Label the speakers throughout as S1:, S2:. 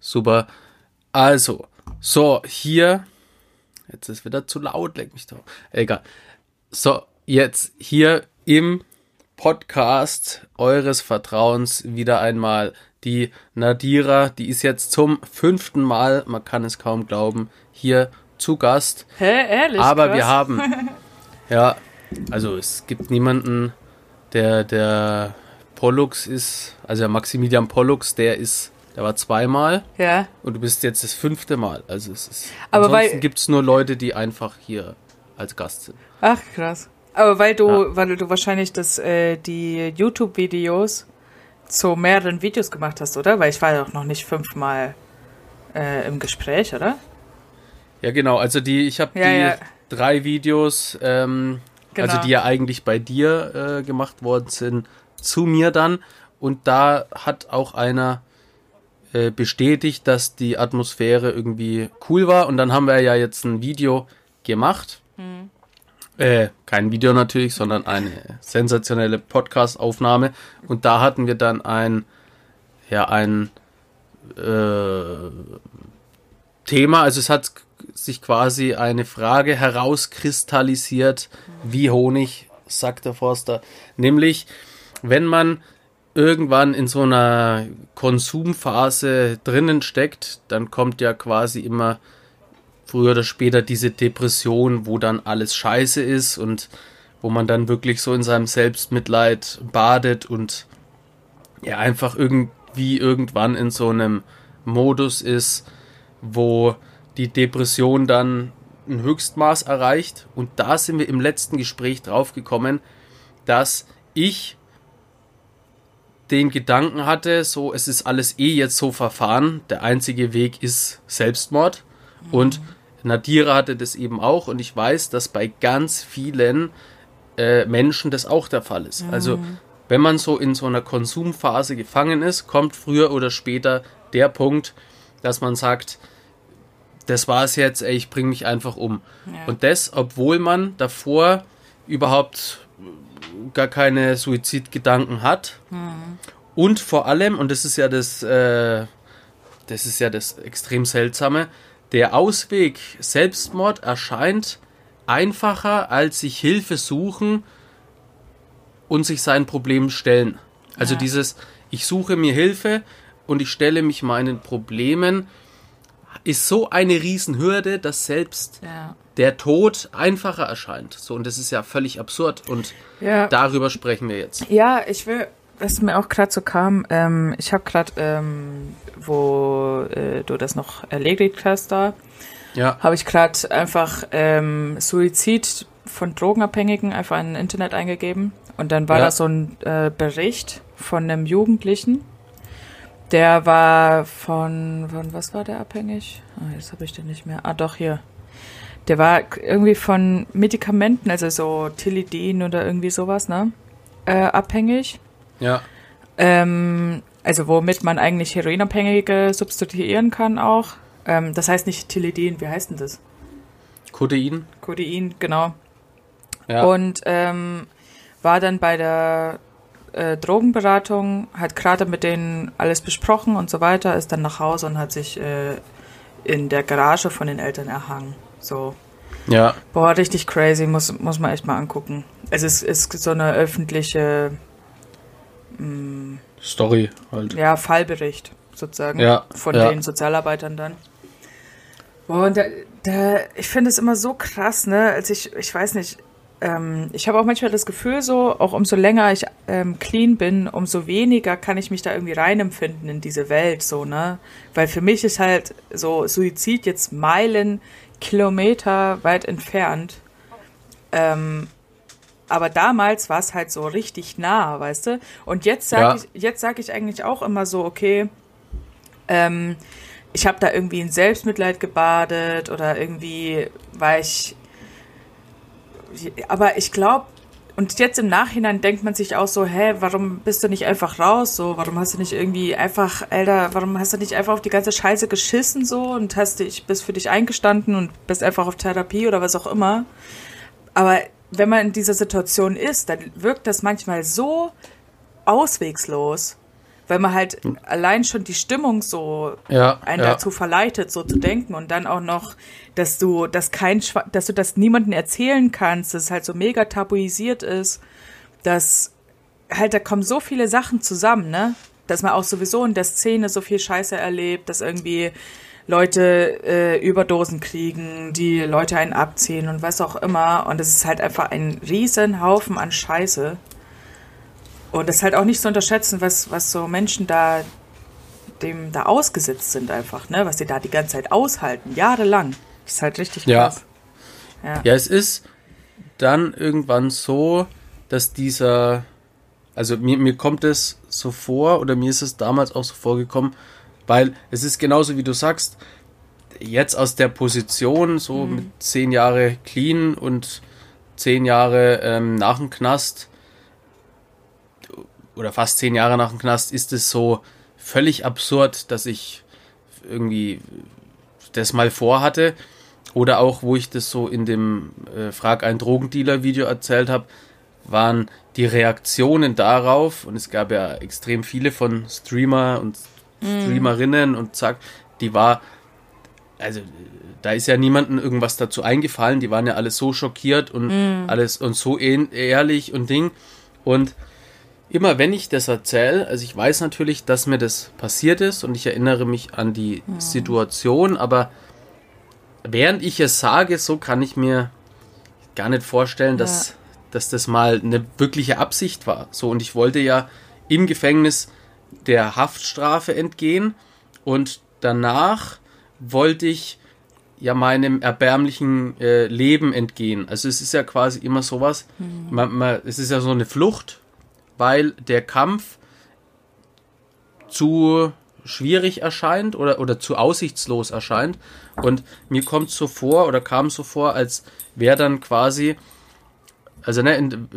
S1: Super. Also, so, hier. Jetzt ist wieder zu laut, leck mich doch. Egal. So, jetzt hier im Podcast eures Vertrauens wieder einmal die Nadira. Die ist jetzt zum fünften Mal, man kann es kaum glauben, hier zu Gast.
S2: Hä, ehrlich?
S1: Aber
S2: krass.
S1: wir haben, ja, also es gibt niemanden, der, der Pollux ist, also der Maximilian Pollux, der ist, der war zweimal
S2: Ja.
S1: und du bist jetzt das fünfte Mal. Also es ist,
S2: Aber
S1: ansonsten
S2: weil-
S1: gibt es nur Leute, die einfach hier als Gast sind.
S2: Ach, krass. Aber weil du,
S1: Ja.
S2: weil du wahrscheinlich das, äh, die YouTube-Videos zu mehreren Videos gemacht hast, oder? Weil ich war ja auch noch nicht fünfmal äh, im Gespräch, oder?
S1: Ja, genau. Also die, ich habe
S2: Ja,
S1: die
S2: ja.
S1: drei Videos, ähm,
S2: Genau.
S1: also die ja eigentlich bei dir äh, gemacht worden sind, zu mir dann. Und da hat auch einer äh, bestätigt, dass die Atmosphäre irgendwie cool war. Und dann haben wir ja jetzt ein Video gemacht.
S2: Hm.
S1: Äh, kein Video natürlich, sondern eine sensationelle Podcast-Aufnahme. Und da hatten wir dann ein, ja, ein äh, Thema, also es hat sich quasi eine Frage herauskristallisiert, wie Honig, sagt der Forster. Nämlich, wenn man irgendwann in so einer Konsumphase drinnen steckt, dann kommt ja quasi immer früher oder später diese Depression, wo dann alles scheiße ist und wo man dann wirklich so in seinem Selbstmitleid badet und ja einfach irgendwie irgendwann in so einem Modus ist, wo die Depression dann ein Höchstmaß erreicht. Und da sind wir im letzten Gespräch drauf gekommen, dass ich den Gedanken hatte, so es ist alles eh jetzt so verfahren, der einzige Weg ist Selbstmord. Und Nadira hatte das eben auch und ich weiß, dass bei ganz vielen äh, Menschen das auch der Fall ist. Also wenn man so in so einer Konsumphase gefangen ist, kommt früher oder später der Punkt, dass man sagt, das war's jetzt, ey, ich bringe mich einfach um.
S2: Ja.
S1: Und das, obwohl man davor überhaupt gar keine Suizidgedanken hat. Und vor allem, und das ist ja das, äh, das ist ja das extrem seltsame, der Ausweg Selbstmord erscheint einfacher als sich Hilfe suchen und sich seinen Problemen stellen. Also
S2: Ja.
S1: dieses, ich suche mir Hilfe und ich stelle mich meinen Problemen, ist so eine Riesenhürde, dass selbst
S2: Ja.
S1: der Tod einfacher erscheint. So, und das ist ja völlig absurd. Und
S2: Ja.
S1: darüber sprechen wir jetzt.
S2: Ja, ich will, was mir auch gerade so kam, ähm, ich habe gerade, ähm, wo äh, du das noch erledigt hast da,
S1: Ja,
S2: habe ich gerade einfach ähm, Suizid von Drogenabhängigen einfach in Internet eingegeben. Und dann war
S1: Ja.
S2: da so ein äh, Bericht von einem Jugendlichen. Der war von, von was war der abhängig? Ah, jetzt habe ich den nicht mehr. Ah, doch, hier. Der war irgendwie von Medikamenten, also so Tilidin oder irgendwie sowas, ne? Äh, abhängig.
S1: ja,
S2: Ähm, also womit man eigentlich Heroinabhängige substituieren kann auch. Ähm, das heißt nicht Tilidin, wie heißt denn das?
S1: Codein.
S2: Codein, genau.
S1: Ja,
S2: Und ähm, war dann bei der äh, Drogenberatung, hat gerade mit denen alles besprochen und so weiter, ist dann nach Hause und hat sich äh, in der Garage von den Eltern erhangen. So,
S1: ja,
S2: boah, richtig crazy, muss, muss man echt mal angucken. Es ist, ist so eine öffentliche
S1: Story halt.
S2: ja, Fallbericht sozusagen
S1: Ja,
S2: von
S1: ja.
S2: den Sozialarbeitern dann. Boah, und da, da, ich finde es immer so krass, ne? Als ich, ich weiß nicht, ähm, ich habe auch manchmal das Gefühl so, auch umso länger ich ähm, clean bin, umso weniger kann ich mich da irgendwie reinempfinden in diese Welt, so, ne? Weil für mich ist halt so Suizid jetzt Meilen, Kilometer weit entfernt. Ähm, aber damals war es halt so richtig nah, weißt du? Und jetzt sage
S1: Ja.
S2: ich, jetzt sage ich eigentlich auch immer so, okay, ähm, ich habe da irgendwie in Selbstmitleid gebadet oder irgendwie war ich. Aber ich glaube, und jetzt im Nachhinein denkt man sich auch so, hä, warum bist du nicht einfach raus? So, warum hast du nicht irgendwie einfach, Alter, warum hast du nicht einfach auf die ganze Scheiße geschissen so und hast dich, bist für dich eingestanden und bist einfach auf Therapie oder was auch immer? Aber wenn man in dieser Situation ist, dann wirkt das manchmal so auswegslos, weil man halt hm. allein schon die Stimmung so
S1: ja,
S2: einen
S1: ja.
S2: dazu verleitet, so zu denken und dann auch noch, dass du das kein, dass du das niemandem erzählen kannst, dass es halt so mega tabuisiert ist, dass halt da kommen so viele Sachen zusammen, ne? Dass man auch sowieso in der Szene so viel Scheiße erlebt, dass irgendwie Leute äh, Überdosen kriegen, die Leute einen abziehen und was auch immer. Und es ist halt einfach ein riesen Haufen an Scheiße. Und das ist halt auch nicht zu unterschätzen, was, was so Menschen da dem da ausgesetzt sind einfach, ne? Was sie da die ganze Zeit aushalten, jahrelang. Das ist halt richtig krass.
S1: Ja, ja. ja es ist dann irgendwann so, dass dieser, also mir, mir kommt es so vor, oder mir ist es damals auch so vorgekommen, weil es ist genauso wie du sagst, jetzt aus der Position, so mhm. mit zehn Jahre clean und zehn Jahre ähm, nach dem Knast, oder fast zehn Jahre nach dem Knast, ist es so völlig absurd, dass ich irgendwie das mal vorhatte. Oder auch, wo ich das so in dem äh, Frag ein Drogendealer-Video erzählt habe, waren die Reaktionen darauf, und es gab ja extrem viele von Streamer und. Streamerinnen mm. und zack, die war, also da ist ja niemandem irgendwas dazu eingefallen, die waren ja alle so schockiert und mm. alles und so ehrlich und Ding. Und immer wenn ich das erzähle, also ich weiß natürlich, dass mir das passiert ist und ich erinnere mich an die mhm. Situation, aber während ich es sage, so kann ich mir gar nicht vorstellen, dass, ja. dass das mal eine wirkliche Absicht war. So, und ich wollte ja im Gefängnis der Haftstrafe entgehen und danach wollte ich ja meinem erbärmlichen äh, Leben entgehen. Also es ist ja quasi immer sowas, mhm. man, man, es ist ja so eine Flucht weil der Kampf zu schwierig erscheint oder, oder zu aussichtslos erscheint. Und mir kommt so vor oder kam so vor, als wäre dann quasi, also ne, in,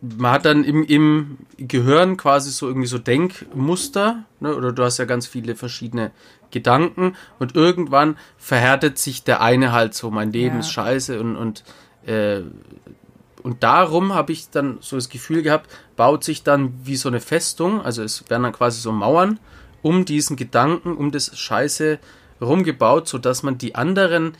S1: man hat dann im, im Gehirn quasi so irgendwie so Denkmuster, ne, oder du hast ja ganz viele verschiedene Gedanken und irgendwann verhärtet sich der eine halt so, mein Leben ja. ist scheiße und, und äh, und darum habe ich dann so das Gefühl gehabt, baut sich dann wie so eine Festung, also es werden dann quasi so Mauern um diesen Gedanken, um das Scheiße rumgebaut, sodass man die anderen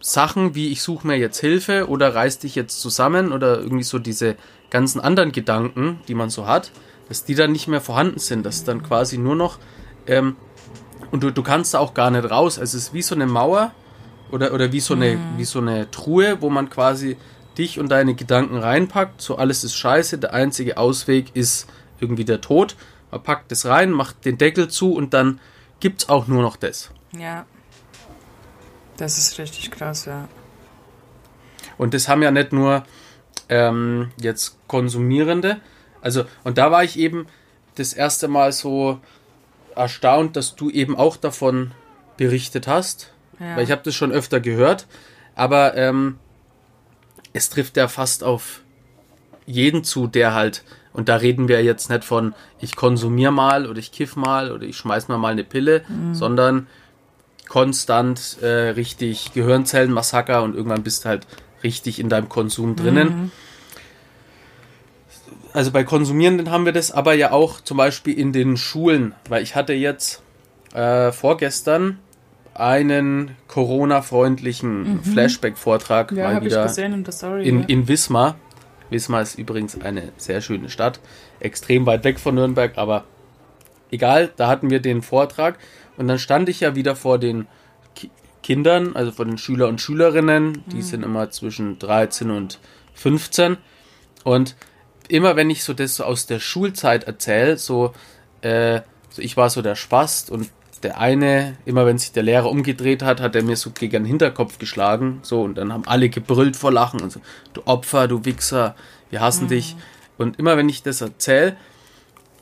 S1: Sachen, wie ich suche mir jetzt Hilfe oder reiß dich jetzt zusammen oder irgendwie so diese ganzen anderen Gedanken, die man so hat, dass die dann nicht mehr vorhanden sind, dass dann quasi nur noch ähm, und du, du kannst da auch gar nicht raus. Also es ist wie so eine Mauer oder, oder wie so eine, mhm. wie so eine Truhe, wo man quasi dich und deine Gedanken reinpackt, so alles ist scheiße, der einzige Ausweg ist irgendwie der Tod. Man packt es rein, macht den Deckel zu und dann gibt es auch nur noch das.
S2: Ja. Das ist richtig krass, ja.
S1: Und das haben ja nicht nur ähm, jetzt Konsumierende. Also, und da war ich eben das erste Mal so erstaunt, dass du eben auch davon berichtet hast. Ja. Weil ich habe das schon öfter gehört. Aber ähm, es trifft ja fast auf jeden zu, der halt, und da reden wir jetzt nicht von, ich konsumiere mal oder ich kiff mal oder ich schmeiß mir mal eine Pille, mhm. sondern konstant äh, richtig Gehirnzellenmassaker und irgendwann bist du halt richtig in deinem Konsum drinnen. Mhm. Also bei Konsumierenden haben wir das aber ja auch zum Beispiel in den Schulen, weil ich hatte jetzt äh, vorgestern einen Corona-freundlichen mhm. Flashback-Vortrag
S2: ja, mal wieder in, Story,
S1: in, in Wismar. Wismar ist übrigens eine sehr schöne Stadt, extrem weit weg von Nürnberg, aber egal, da hatten wir den Vortrag und dann stand ich ja wieder vor den Ki Kindern, also vor den Schüler und Schülerinnen, die mhm. sind immer zwischen 13 und 15 und immer wenn ich so das so aus der Schulzeit erzähle, so, äh, so ich war so der Spast und der eine, immer wenn sich der Lehrer umgedreht hat, hat er mir so gegen den Hinterkopf geschlagen. So, und dann haben alle gebrüllt vor Lachen und so, du Opfer, du Wichser, wir hassen mhm. dich. Und immer wenn ich das erzähle,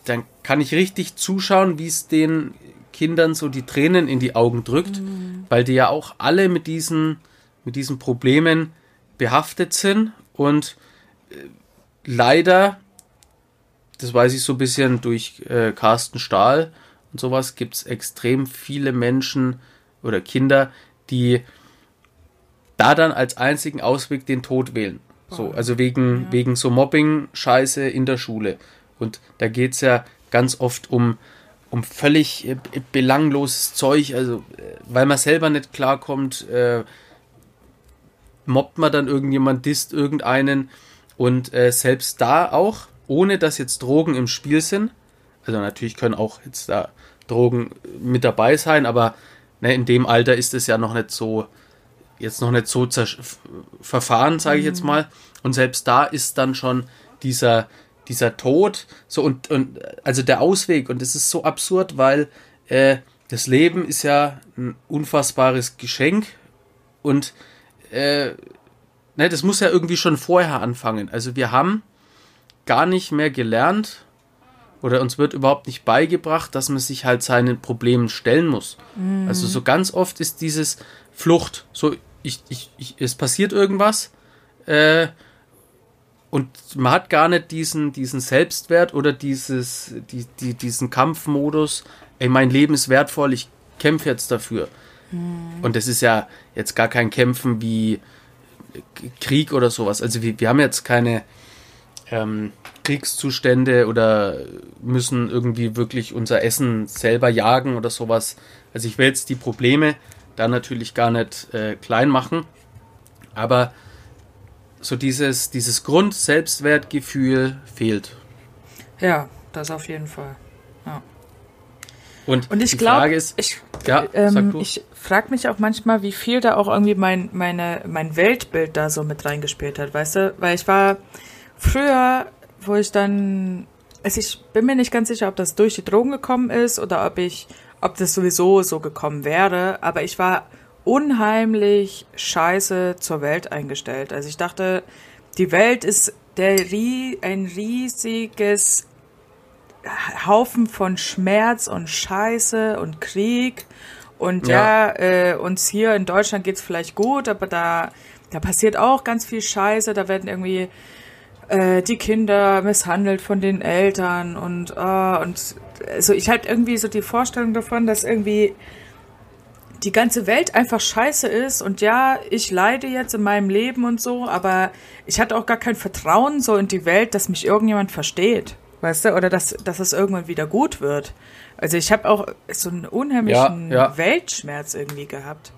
S1: dann kann ich richtig zuschauen, wie es den Kindern so die Tränen in die Augen drückt, mhm. weil die ja auch alle mit diesen, mit diesen Problemen behaftet sind und äh, leider, das weiß ich so ein bisschen durch äh, Carsten Stahl, und sowas gibt es extrem viele Menschen oder Kinder, die da dann als einzigen Ausweg den Tod wählen. So, also wegen, ja. wegen so Mobbing-Scheiße in der Schule. Und da geht es ja ganz oft um, um völlig äh, belangloses Zeug, also äh, weil man selber nicht klarkommt, äh, mobbt man dann irgendjemand, disst irgendeinen und äh, selbst da auch, ohne dass jetzt Drogen im Spiel sind, also natürlich können auch jetzt da Drogen mit dabei sein, aber ne, in dem Alter ist es ja noch nicht so, jetzt noch nicht so verfahren, sage ich jetzt mhm. mal. Und selbst da ist dann schon dieser, dieser Tod, so und, und also der Ausweg, und es ist so absurd, weil äh, das Leben ist ja ein unfassbares Geschenk und äh, ne, das muss ja irgendwie schon vorher anfangen. Also wir haben gar nicht mehr gelernt oder uns wird überhaupt nicht beigebracht, dass man sich halt seinen Problemen stellen muss. Mhm. Also so ganz oft ist dieses Flucht, so ich, ich, ich es passiert irgendwas äh, und man hat gar nicht diesen, diesen Selbstwert oder dieses, die, die, diesen Kampfmodus, ey, mein Leben ist wertvoll, ich kämpfe jetzt dafür. Mhm. Und das ist ja jetzt gar kein Kämpfen wie Krieg oder sowas. Also wir, wir haben jetzt keine ähm, Kriegszustände oder müssen irgendwie wirklich unser Essen selber jagen oder sowas. Also ich will jetzt die Probleme da natürlich gar nicht äh, klein machen, aber so dieses, dieses Grund-Selbstwertgefühl fehlt.
S2: Ja, das auf jeden Fall. Ja.
S1: Und,
S2: und ich glaube, ich, ja, ähm, ich frage mich auch manchmal, wie viel da auch irgendwie mein, meine, mein Weltbild da so mit reingespielt hat, weißt du? Weil ich war früher, wo ich dann, also ich bin mir nicht ganz sicher, ob das durch die Drogen gekommen ist oder ob ich, ob das sowieso so gekommen wäre, aber ich war unheimlich scheiße zur Welt eingestellt. Also ich dachte, die Welt ist der, ein riesiges Haufen von Schmerz und Scheiße und Krieg. Und ja, ja äh, uns hier in Deutschland geht's vielleicht gut, aber da, da passiert auch ganz viel Scheiße. Da werden irgendwie äh, die Kinder misshandelt von den Eltern und, uh, und also ich halt irgendwie so die Vorstellung davon, dass irgendwie die ganze Welt einfach scheiße ist und ja, ich leide jetzt in meinem Leben und so, aber ich hatte auch gar kein Vertrauen so in die Welt, dass mich irgendjemand versteht. Weißt du, oder dass, dass es irgendwann wieder gut wird. Also ich habe auch so einen unheimlichen ja, ja. Weltschmerz irgendwie gehabt.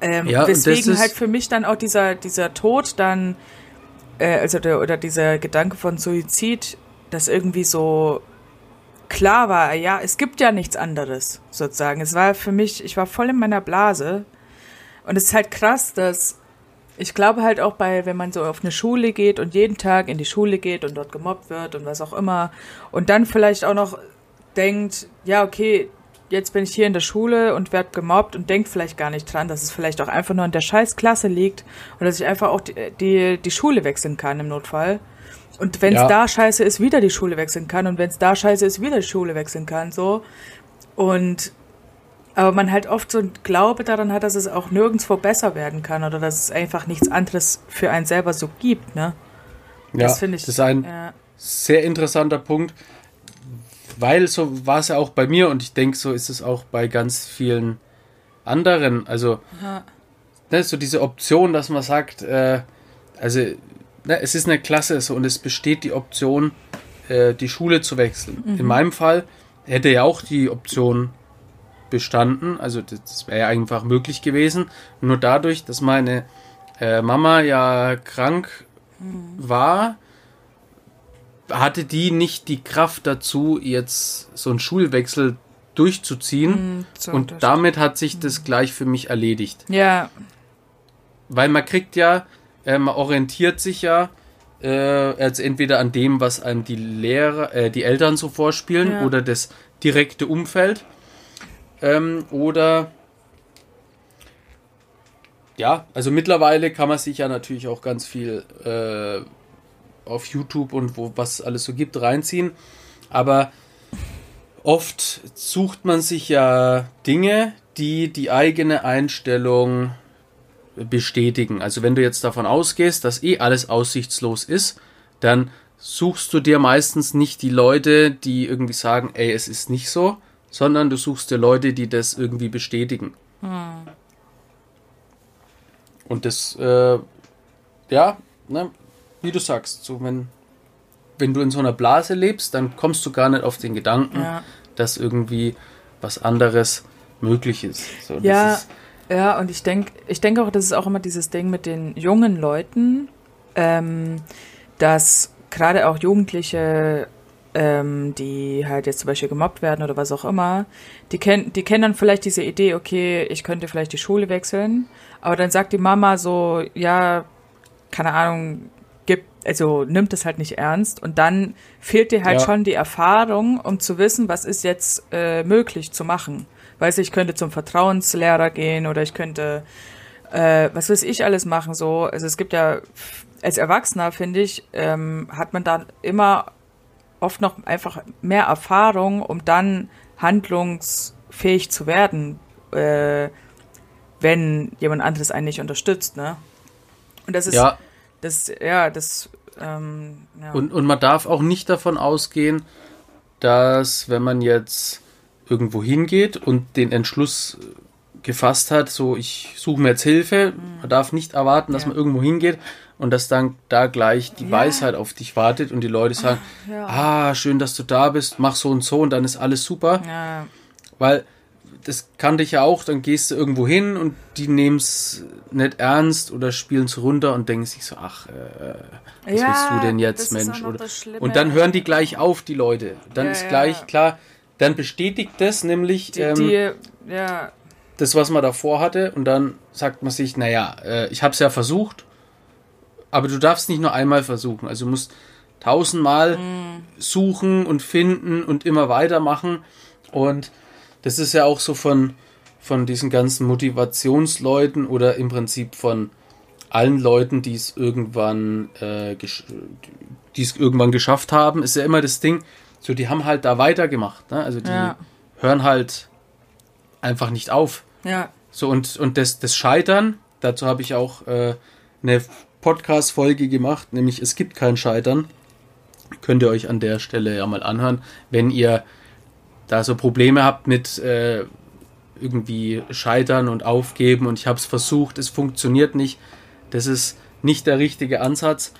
S2: Ähm, ja, weswegen halt für mich dann auch dieser, dieser Tod dann, äh, also der, oder dieser Gedanke von Suizid, das irgendwie so klar war, ja, es gibt ja nichts anderes, sozusagen. Es war für mich, ich war voll in meiner Blase. Und es ist halt krass, dass ich glaube halt auch bei, wenn man so auf eine Schule geht und jeden Tag in die Schule geht und dort gemobbt wird und was auch immer und dann vielleicht auch noch denkt, ja, okay, jetzt bin ich hier in der Schule und werde gemobbt und denkt vielleicht gar nicht dran, dass es vielleicht auch einfach nur in der Scheißklasse liegt und dass ich einfach auch die, die, die Schule wechseln kann im Notfall. Und wenn es ja. da scheiße ist, wieder die Schule wechseln kann und wenn es da scheiße ist, wieder die Schule wechseln kann, so. Und aber man halt oft so ein Glaube daran hat, dass es auch nirgendwo besser werden kann oder dass es einfach nichts anderes für einen selber so gibt, ne?
S1: Das ja, finde ich. Das ist ein ja. sehr interessanter Punkt, weil so war es ja auch bei mir und ich denke, so ist es auch bei ganz vielen anderen. Also, ne, so diese Option, dass man sagt, äh, also, ne, es ist eine Klasse so und es besteht die Option, äh, die Schule zu wechseln. Mhm. In meinem Fall hätte ja auch die Option bestanden. Also das wäre ja einfach möglich gewesen. Nur dadurch, dass meine äh, Mama ja krank mhm. war, hatte die nicht die Kraft dazu, jetzt so einen Schulwechsel durchzuziehen. Mhm, so und damit hat sich das gleich für mich erledigt.
S2: Ja.
S1: Weil man kriegt ja, äh, man orientiert sich ja äh, also entweder an dem, was einem die Lehrer, äh, die Eltern so vorspielen ja. oder das direkte Umfeld. Ähm, oder ja, also mittlerweile kann man sich ja natürlich auch ganz viel äh, auf YouTube und wo was alles so gibt reinziehen. Aber oft sucht man sich ja Dinge, die die eigene Einstellung bestätigen. Also wenn du jetzt davon ausgehst, dass eh alles aussichtslos ist, dann suchst du dir meistens nicht die Leute, die irgendwie sagen, ey, es ist nicht so, sondern du suchst dir Leute, die das irgendwie bestätigen. Hm. Und das, äh, ja, ne, wie du sagst, so wenn wenn du in so einer Blase lebst, dann kommst du gar nicht auf den Gedanken,
S2: Ja.
S1: dass irgendwie was anderes möglich ist. So,
S2: Ja,
S1: ist,
S2: ja, und ich denke, ich denke auch, das ist auch immer dieses Ding mit den jungen Leuten, ähm, dass gerade auch Jugendliche, ähm, die halt jetzt zum Beispiel gemobbt werden oder was auch immer, die kennen, die kennen dann vielleicht diese Idee, okay, ich könnte vielleicht die Schule wechseln, aber dann sagt die Mama so, ja, keine Ahnung, also nimmt es halt nicht ernst und dann fehlt dir halt
S1: Ja.
S2: schon die Erfahrung, um zu wissen, was ist jetzt äh, möglich zu machen. Weiß ich, könnte zum Vertrauenslehrer gehen oder ich könnte, äh, was weiß ich alles machen so. Also es gibt ja, als Erwachsener finde ich, ähm, hat man dann immer oft noch einfach mehr Erfahrung, um dann handlungsfähig zu werden, äh, wenn jemand anderes einen nicht unterstützt, ne? Und das ist,
S1: ja,
S2: das, ja, das, ähm, ja.
S1: und, und man darf auch nicht davon ausgehen, dass wenn man jetzt irgendwo hingeht und den Entschluss gefasst hat, so ich suche mir jetzt Hilfe, man darf nicht erwarten, dass
S2: Ja.
S1: man irgendwo hingeht und dass dann da gleich die
S2: Ja.
S1: Weisheit auf dich wartet und die Leute sagen, ah, schön, dass du da bist, mach so und so und dann ist alles super. Weil das kannte ich ja auch, dann gehst du irgendwo hin und die nehmen es nicht ernst oder spielen es runter und denken sich so, ach, äh, was
S2: Ja,
S1: willst du denn jetzt, Mensch? und dann hören die gleich auf, die Leute. Dann
S2: Ja,
S1: ist
S2: ja.
S1: gleich klar, dann bestätigt das nämlich
S2: die,
S1: ähm,
S2: die, ja,
S1: das, was man davor hatte und dann sagt man sich, naja, äh, ich habe es ja versucht, aber du darfst nicht nur einmal versuchen. Also du musst tausendmal suchen und finden und immer weitermachen. Und das ist ja auch so von, von diesen ganzen Motivationsleuten oder im Prinzip von allen Leuten, die es irgendwann, äh, die es irgendwann geschafft haben, ist ja immer das Ding, so die haben halt da weitergemacht. Ne? Also die
S2: Ja.
S1: hören halt einfach nicht auf.
S2: ja,
S1: So, und, und das, das Scheitern, dazu habe ich auch äh, eine Podcast-Folge gemacht, nämlich Es gibt kein Scheitern. Könnt ihr euch an der Stelle ja mal anhören, wenn ihr da so Probleme habt mit äh, irgendwie Scheitern und Aufgeben und ich habe es versucht, es funktioniert nicht. Das ist nicht der richtige Ansatz,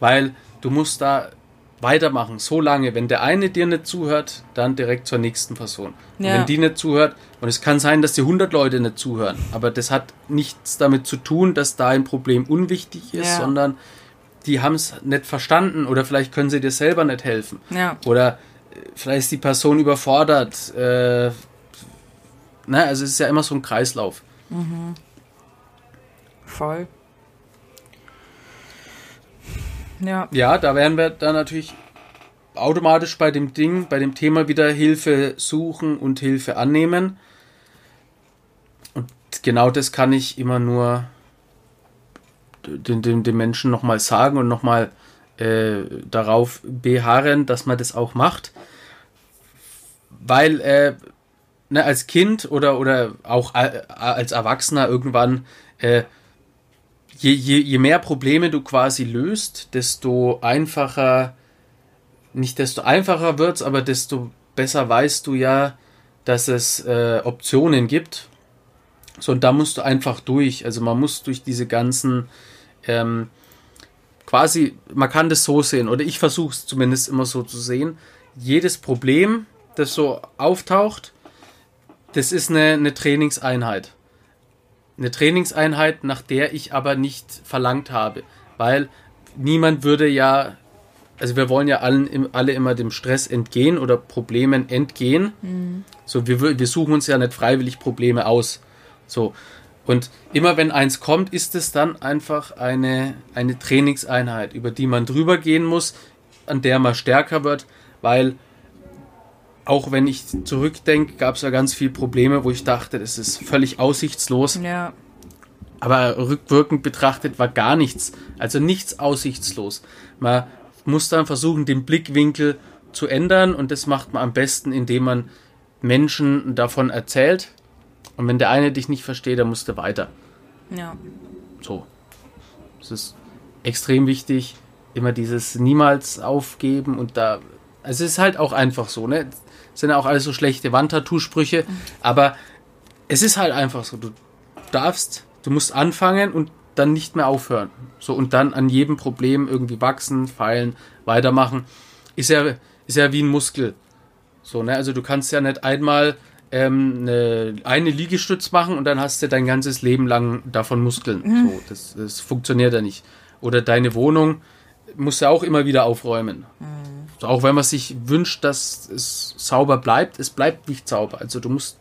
S1: weil du musst da weitermachen, so lange. Wenn der eine dir nicht zuhört, dann direkt zur nächsten Person.
S2: Ja.
S1: wenn die nicht zuhört, und es kann sein, dass die 100 Leute nicht zuhören, aber das hat nichts damit zu tun, dass da ein Problem unwichtig ist,
S2: Ja.
S1: sondern die haben es nicht verstanden oder vielleicht können sie dir selber nicht helfen.
S2: ja,
S1: Oder vielleicht ist die Person überfordert. Äh, na, also es ist ja immer so ein Kreislauf.
S2: voll. Ja,
S1: Ja, da wären wir dann natürlich automatisch bei dem Ding, bei dem Thema wieder Hilfe suchen und Hilfe annehmen. Und genau das kann ich immer nur den, den, den Menschen nochmal sagen und nochmal äh, darauf beharren, dass man das auch macht. Weil äh, ne, als Kind oder, oder auch a- als Erwachsener irgendwann äh, je, je, je mehr Probleme du quasi löst, desto einfacher, nicht desto einfacher wird's, aber desto besser weißt du ja, dass es äh, Optionen gibt. So, und da musst du einfach durch. Also man muss durch diese ganzen ähm, quasi, man kann das so sehen, oder ich versuche es zumindest immer so zu sehen. Jedes Problem, das so auftaucht, das ist eine, eine Trainingseinheit eine Trainingseinheit, nach der ich aber nicht verlangt habe, weil niemand würde ja, also wir wollen ja allen, alle immer dem Stress entgehen oder Problemen entgehen. So, wir, wir suchen uns ja nicht freiwillig Probleme aus. So. Und immer wenn eins kommt, ist es dann einfach eine, eine Trainingseinheit, über die man drüber gehen muss, an der man stärker wird, weil auch wenn ich zurückdenke, gab es ja ganz viele Probleme, wo ich dachte, das ist völlig aussichtslos.
S2: ja,
S1: Aber rückwirkend betrachtet war gar nichts. Also nichts aussichtslos. Man muss dann versuchen, den Blickwinkel zu ändern und das macht man am besten, indem man Menschen davon erzählt. Und wenn der eine dich nicht versteht, dann musst du weiter.
S2: ja,
S1: So. Es ist extrem wichtig, immer dieses niemals aufgeben und da. Also es ist halt auch einfach so, ne? Sind ja auch alles so schlechte Wandtattoo-Sprüche, aber es ist halt einfach so. Du darfst, du musst anfangen und dann nicht mehr aufhören. So und dann an jedem Problem irgendwie wachsen, feilen, weitermachen. Ist ja, ist ja wie ein Muskel. So, ne? Also du kannst ja nicht einmal ähm, eine, eine Liegestütz machen und dann hast du dein ganzes Leben lang davon Muskeln. Mhm. So, das, das funktioniert ja nicht. Oder deine Wohnung musst du auch immer wieder aufräumen. Mhm. Auch wenn man sich wünscht, dass es sauber bleibt, es bleibt nicht sauber. Also du musst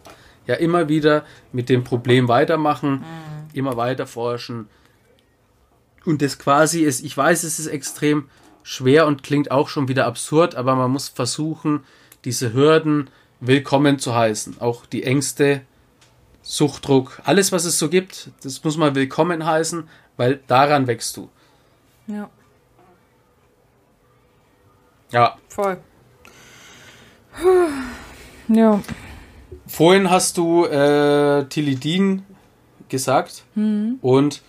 S1: ja immer wieder mit dem Problem weitermachen, mhm. immer weiter forschen. Und das quasi ist, ich weiß, es ist extrem schwer und klingt auch schon wieder absurd, aber man muss versuchen, diese Hürden willkommen zu heißen. Auch die Ängste, Suchtdruck, alles, was es so gibt, das muss man willkommen heißen, weil daran wächst du.
S2: Ja.
S1: Ja.
S2: Voll. Ja.
S1: Vorhin hast du äh, Tilidin gesagt mhm. und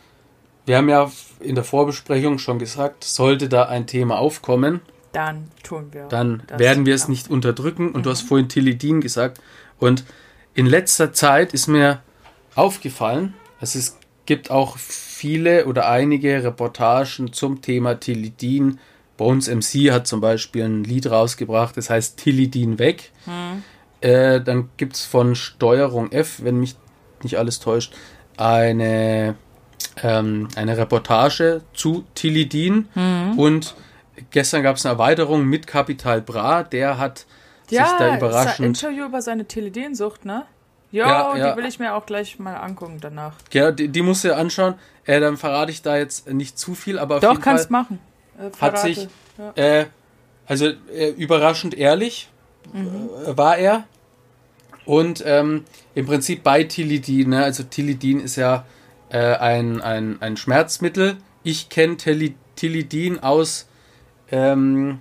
S1: wir haben ja in der Vorbesprechung schon gesagt, sollte da ein Thema aufkommen,
S2: dann tun wir.
S1: Dann werden wir es nicht unterdrücken. Und mhm. du hast vorhin Tilidin gesagt. Und in letzter Zeit ist mir aufgefallen, dass es gibt auch viele oder einige Reportagen zum Thema Tilidin. Bones MC hat zum Beispiel ein Lied rausgebracht, das heißt Tilidin weg. Mhm. Äh, dann gibt es von Steuerung F, wenn mich nicht alles täuscht, eine, ähm, eine Reportage zu Tilidin mhm. und gestern gab es eine Erweiterung mit Kapital Bra, der hat
S2: ja, sich da überraschend. Ja, Interview über seine Teledin-Sucht, ne? Jo, ja, ja, die will ich mir auch gleich mal angucken danach.
S1: Ja, die, die musst du ja anschauen. Äh, dann verrate ich da jetzt nicht zu viel, aber
S2: Doch, kannst Fall machen.
S1: Äh, hat sich, ja. äh, also äh, überraschend ehrlich mhm. Äh, war er. Und ähm, im Prinzip bei Tilidin, ne? also Tilidin ist ja äh, ein, ein, ein Schmerzmittel. Ich kenne Tilidin aus ähm,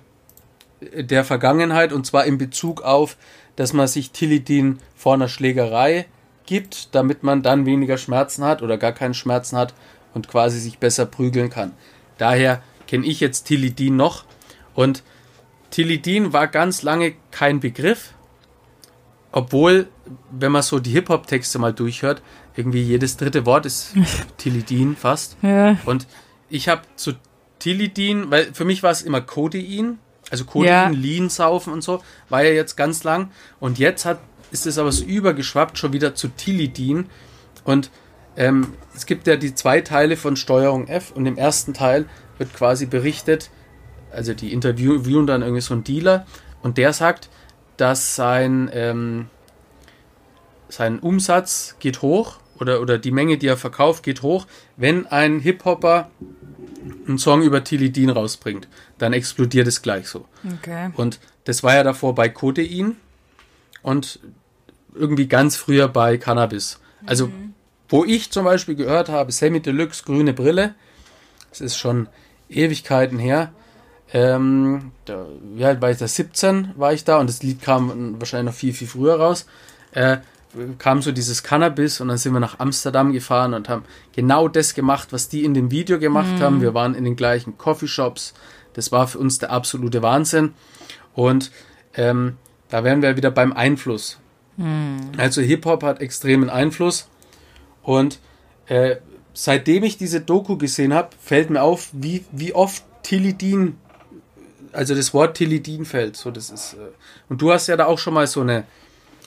S1: der Vergangenheit und zwar in Bezug auf, dass man sich Tilidin vor einer Schlägerei gibt, damit man dann weniger Schmerzen hat oder gar keine Schmerzen hat und quasi sich besser prügeln kann. Daher kenne ich jetzt Tilidin noch und Tilidin war ganz lange kein Begriff, obwohl, wenn man so die Hip-Hop-Texte mal durchhört, irgendwie jedes dritte Wort ist Tilidin fast.
S2: Ja.
S1: Und ich habe zu Tilidin, weil für mich war es immer Codein, also Codein, ja. Lean saufen und so, war ja jetzt ganz lang. Und jetzt hat, ist es aber so übergeschwappt schon wieder zu Tilidin. Und ähm, es gibt ja die zwei Teile von Steuerung F und im ersten Teil wird quasi berichtet, also die interviewen dann irgendwie so einen Dealer und der sagt, dass sein, ähm, sein Umsatz geht hoch oder, oder die Menge, die er verkauft, geht hoch, wenn ein Hip-Hopper einen Song über Tilidin rausbringt, dann explodiert es gleich so.
S2: Okay.
S1: Und das war ja davor bei Codein und irgendwie ganz früher bei Cannabis. Also, mhm. wo ich zum Beispiel gehört habe, Semi Deluxe, grüne Brille, das ist schon Ewigkeiten her. Ähm, da, ja, war ich da 17 war ich da und das Lied kam wahrscheinlich noch viel, viel früher raus. Äh, kam so dieses Cannabis und dann sind wir nach Amsterdam gefahren und haben genau das gemacht, was die in dem Video gemacht mhm. haben. Wir waren in den gleichen Coffeeshops. Das war für uns der absolute Wahnsinn. Und ähm, da wären wir wieder beim Einfluss. Mhm. Also Hip-Hop hat extremen Einfluss. Und äh, seitdem ich diese Doku gesehen habe, fällt mir auf, wie, wie oft Tilidin, also das Wort Tilidin fällt. So, das ist, äh, und du hast ja da auch schon mal so eine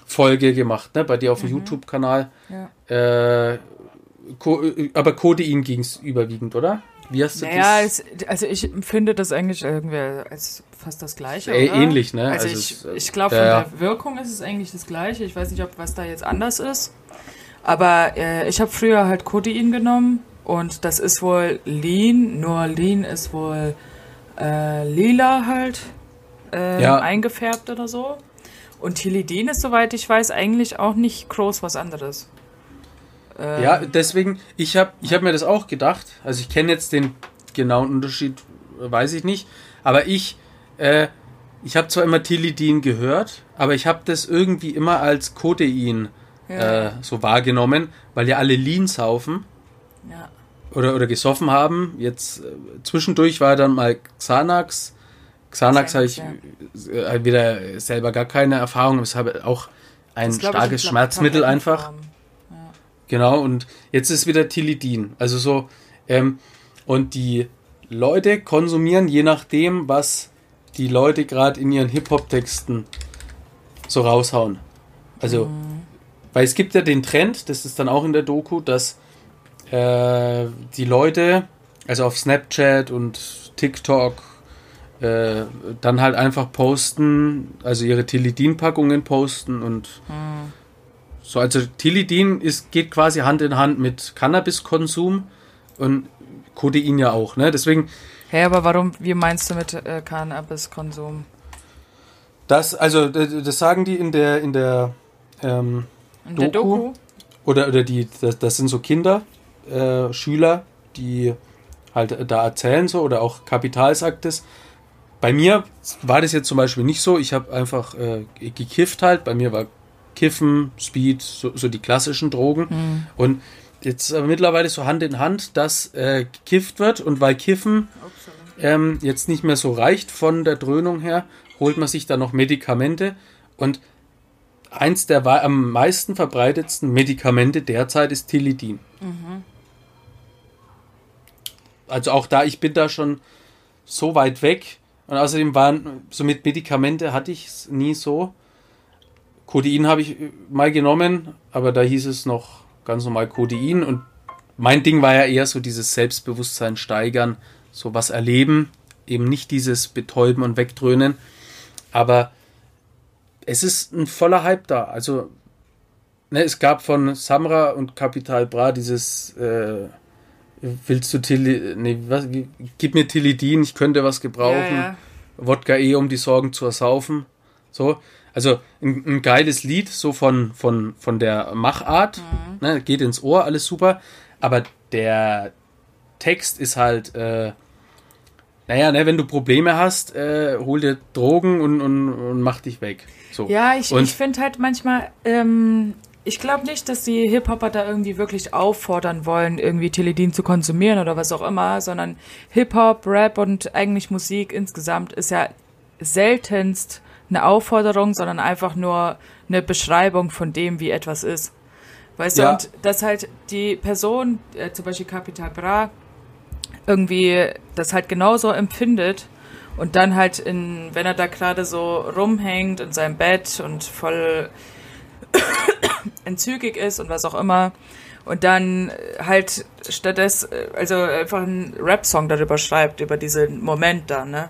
S1: Folge gemacht, ne? Bei dir auf dem mhm. YouTube-Kanal. Ja. Äh, Co aber Codein ging es überwiegend, oder?
S2: Wie hast du naja, das? Es, also ich finde das eigentlich irgendwie als fast das Gleiche.
S1: Äh, ähnlich, ne?
S2: Also, also ich, ich glaube, von der Wirkung ist es eigentlich das Gleiche. Ich weiß nicht, ob was da jetzt anders ist. Aber äh, ich habe früher halt Codein genommen und das ist wohl Lean, nur Lean ist wohl äh, lila halt äh, ja. eingefärbt oder so. Und Tilidin ist, soweit ich weiß, eigentlich auch nicht groß was anderes.
S1: Ähm ja, deswegen, ich habe ich hab mir das auch gedacht. Also ich kenne jetzt den genauen Unterschied, weiß ich nicht. Aber ich, äh, ich habe zwar immer Tilidin gehört, aber ich habe das irgendwie immer als Codein ja. äh, so wahrgenommen, weil ja alle Lean saufen.
S2: Ja.
S1: Oder, oder gesoffen haben. Jetzt äh, zwischendurch war dann mal Xanax Xanax habe ich ja. Äh, wieder selber gar keine Erfahrung. Es habe auch ein starkes Schmerzmittel einfach. Ja. Genau, und jetzt ist wieder Tilidin. Also so, Ähm, und die Leute konsumieren je nachdem, was die Leute gerade in ihren Hip-Hop-Texten so raushauen. Also, mhm. Weil es gibt ja den Trend, das ist dann auch in der Doku, dass äh, die Leute, also auf Snapchat und TikTok, äh, dann halt einfach posten, also ihre Tilidin-Packungen posten und mhm. so. Also Tilidin ist, geht quasi Hand in Hand mit Cannabiskonsum und Codein ja auch, ne? Deswegen.
S2: Hä, hey, aber warum, wie meinst du mit äh, Cannabiskonsum?
S1: Das, also, das sagen die in der, in der, ähm, in der Doku. Doku. Oder, oder die, das, das sind so Kinder, äh, Schüler, die halt da erzählen so, oder auch Kapital sagt es. Bei mir war das jetzt zum Beispiel nicht so. Ich habe einfach äh, gekifft halt. Bei mir war Kiffen, Speed, so, so die klassischen Drogen. Mhm. Und jetzt aber mittlerweile so Hand in Hand, dass äh, gekifft wird und weil Kiffen ähm, jetzt nicht mehr so reicht von der Dröhnung her, holt man sich dann noch Medikamente und eins der am meisten verbreitetsten Medikamente derzeit ist Tilidin. Mhm. Also auch da, ich bin da schon so weit weg und außerdem waren so mit Medikamente hatte ich es nie so. Codein habe ich mal genommen, aber da hieß es noch ganz normal Codein und mein Ding war ja eher so dieses Selbstbewusstsein steigern, so was erleben, eben nicht dieses Betäuben und Wegdröhnen. Aber es ist ein voller Hype da. Also, ne, es gab von Samra und Capital Bra dieses äh, Willst du Tilly, nee, was, gib mir Tilidin, ich könnte was gebrauchen. Ja, ja. Wodka eh, um die Sorgen zu ersaufen. So, also ein, ein, geiles Lied, so von, von, von der Machart, mhm. ne, geht ins Ohr, alles super, aber der Text ist halt, äh, naja, ne, wenn du Probleme hast, äh, hol dir Drogen und, und, und mach dich weg. So.
S2: Ja, ich, ich finde halt manchmal, ähm, ich glaube nicht, dass die Hip-Hopper da irgendwie wirklich auffordern wollen, irgendwie Teledin zu konsumieren oder was auch immer, sondern Hip-Hop, Rap und eigentlich Musik insgesamt ist ja seltenst eine Aufforderung, sondern einfach nur eine Beschreibung von dem, wie etwas ist. Weißt ja. du, und dass halt die Person, äh, zum Beispiel Capital Bra, irgendwie das halt genauso empfindet und dann halt in, wenn er da gerade so rumhängt in seinem Bett und voll entzügig ist und was auch immer und dann halt stattdessen, also einfach einen Rap-Song darüber schreibt, über diesen Moment da, ne?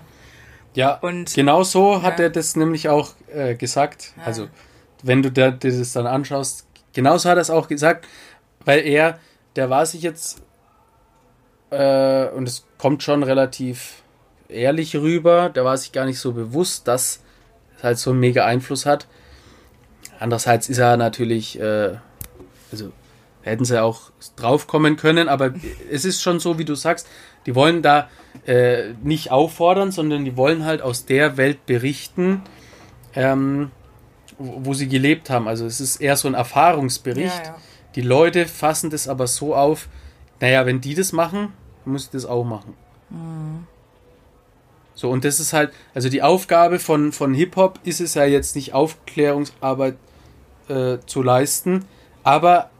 S1: Ja, und genau so hat ja. er das nämlich auch äh, gesagt. Ja. Also, wenn du dir das dann anschaust, genauso hat er es auch gesagt, weil er, der war sich jetzt, äh, und es kommt schon relativ ehrlich rüber, der war sich gar nicht so bewusst, dass es halt so einen mega Einfluss hat. Andererseits ist er natürlich, äh, also hätten sie auch drauf kommen können, aber es ist schon so, wie du sagst, die wollen da äh, nicht auffordern, sondern die wollen halt aus der Welt berichten, ähm, wo, wo, sie gelebt haben. Also es ist eher so ein Erfahrungsbericht. Ja, ja. Die Leute fassen das aber so auf, naja, wenn die das machen, muss ich das auch machen. Mhm. So, und das ist halt, also die Aufgabe von, von Hip-Hop ist es ja jetzt nicht Aufklärungsarbeit äh, zu leisten, aber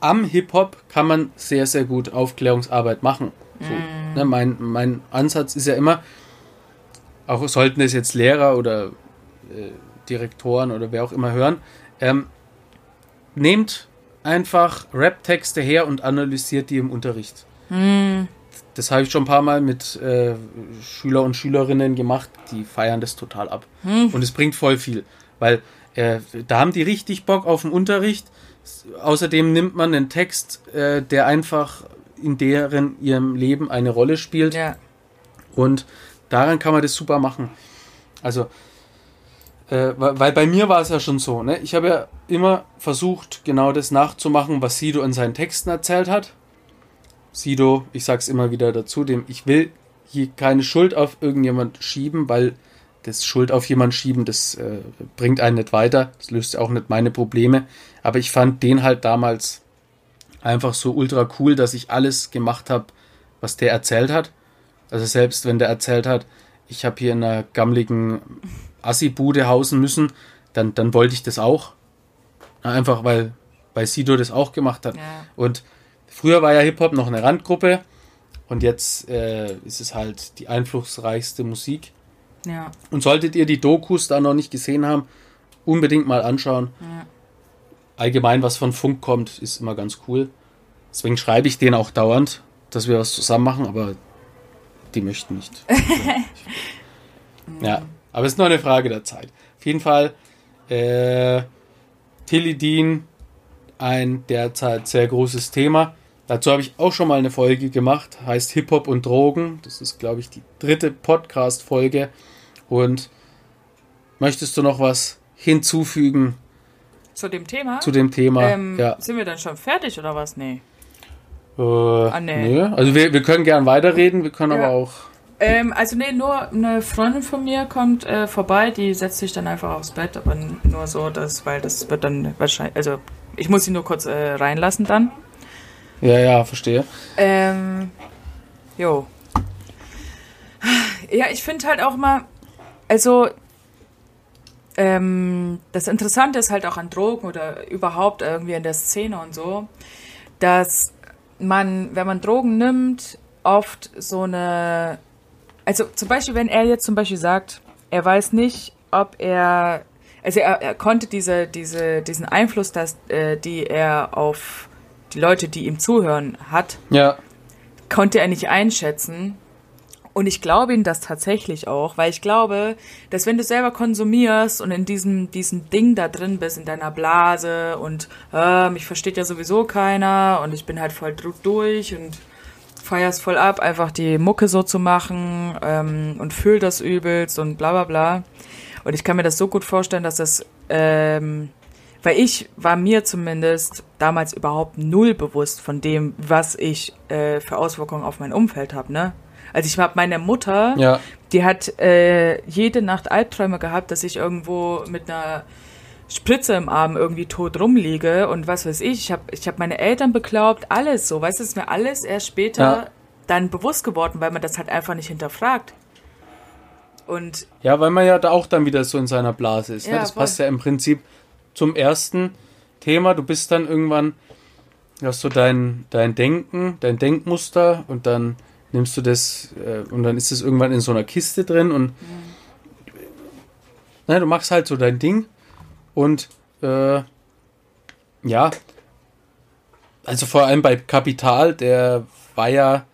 S1: am Hip-Hop kann man sehr, sehr gut Aufklärungsarbeit machen. So, mm. ne, mein, mein Ansatz ist ja immer, auch sollten es jetzt Lehrer oder äh, Direktoren oder wer auch immer hören, ähm, nehmt einfach Rap-Texte her und analysiert die im Unterricht. Mm. Das habe ich schon ein paar Mal mit äh, Schüler und Schülerinnen gemacht, die feiern das total ab. Mm. Und es bringt voll viel, weil äh, da haben die richtig Bock auf den Unterricht. Außerdem nimmt man einen Text, äh, der einfach in deren ihrem Leben eine Rolle spielt. Ja. Und daran kann man das super machen. Also, äh, weil bei mir war es ja schon so, ne? Ich habe ja immer versucht, genau das nachzumachen, was Sido in seinen Texten erzählt hat. Sido, ich sag's immer wieder dazu, dem ich will hier keine Schuld auf irgendjemand schieben, weil das Schuld auf jemand schieben, das äh, bringt einen nicht weiter, das löst auch nicht meine Probleme. Aber ich fand den halt damals einfach so ultra cool, dass ich alles gemacht habe, was der erzählt hat. Also selbst wenn der erzählt hat, ich habe hier in einer gammligen Assi-Bude hausen müssen, dann, dann wollte ich das auch. Einfach weil, weil Sido das auch gemacht hat. Ja. Und früher war ja Hip-Hop noch eine Randgruppe Und jetzt äh, ist es halt die einflussreichste Musik.
S2: Ja.
S1: Und solltet ihr die Dokus da noch nicht gesehen haben, unbedingt mal anschauen.
S2: Ja.
S1: Allgemein, was von Funk kommt, ist immer ganz cool. Deswegen schreibe ich denen auch dauernd, dass wir was zusammen machen, aber die möchten nicht. ja, aber es ist nur eine Frage der Zeit. Auf jeden Fall, äh, Tilidin, ein derzeit sehr großes Thema. Dazu habe ich auch schon mal eine Folge gemacht, heißt Hip-Hop und Drogen. Das ist, glaube ich, die dritte Podcast-Folge. Und möchtest du noch was hinzufügen
S2: Zu dem Thema?
S1: zu dem Thema?
S2: ähm,
S1: ja.
S2: Sind wir dann schon fertig oder was? Nee.
S1: Äh,
S2: Ah, nee.
S1: nee. Also wir, wir können gern weiterreden, wir können
S2: Ja.
S1: aber auch.
S2: Ähm, also nee, nur eine Freundin von mir kommt äh, vorbei, die setzt sich dann einfach aufs Bett, aber nur so, dass, weil das wird dann wahrscheinlich, also ich muss sie nur kurz äh, reinlassen dann.
S1: Ja, ja, verstehe.
S2: Ähm, jo. Ja, ich finde halt auch mal, also ähm, das Interessante ist halt auch an Drogen oder überhaupt irgendwie in der Szene und so, dass man, wenn man Drogen nimmt, oft so eine, also zum Beispiel, wenn er jetzt zum Beispiel sagt, er weiß nicht, ob er, also er, er konnte diese, diese, diesen Einfluss, dass, äh, die er auf die Leute, die ihm zuhören, hat,
S1: Ja,
S2: konnte er nicht einschätzen. Und ich glaube ihm das tatsächlich auch, weil ich glaube, dass wenn du selber konsumierst und in diesem, diesem Ding da drin bist, in deiner Blase und äh, mich versteht ja sowieso keiner und ich bin halt voll durch und feierst voll ab, einfach die Mucke so zu machen ähm, und fühl das übelst und bla bla bla. Und ich kann mir das so gut vorstellen, dass das, ähm, weil ich war mir zumindest damals überhaupt null bewusst von dem, was ich äh, für Auswirkungen auf mein Umfeld habe, ne? Also ich habe meine Mutter,
S1: ja,
S2: die hat äh, jede Nacht Albträume gehabt, dass ich irgendwo mit einer Spritze im Arm irgendwie tot rumliege und was weiß ich. Ich habe ich hab meine Eltern beglaubt, alles so. Weißt du, es ist mir alles erst später
S1: Ja.
S2: dann bewusst geworden, weil man das halt einfach nicht hinterfragt. Und
S1: ja, weil man ja da auch dann wieder so in seiner Blase ist. ne?
S2: Ja,
S1: Das
S2: voll.
S1: passt ja im Prinzip zum ersten Thema. Du bist dann irgendwann, du hast so dein, dein Denken, dein Denkmuster und dann nimmst du das äh, und dann ist es irgendwann in so einer Kiste drin und ne, du machst halt so dein Ding und äh, ja, also vor allem bei Kapital, der war ja,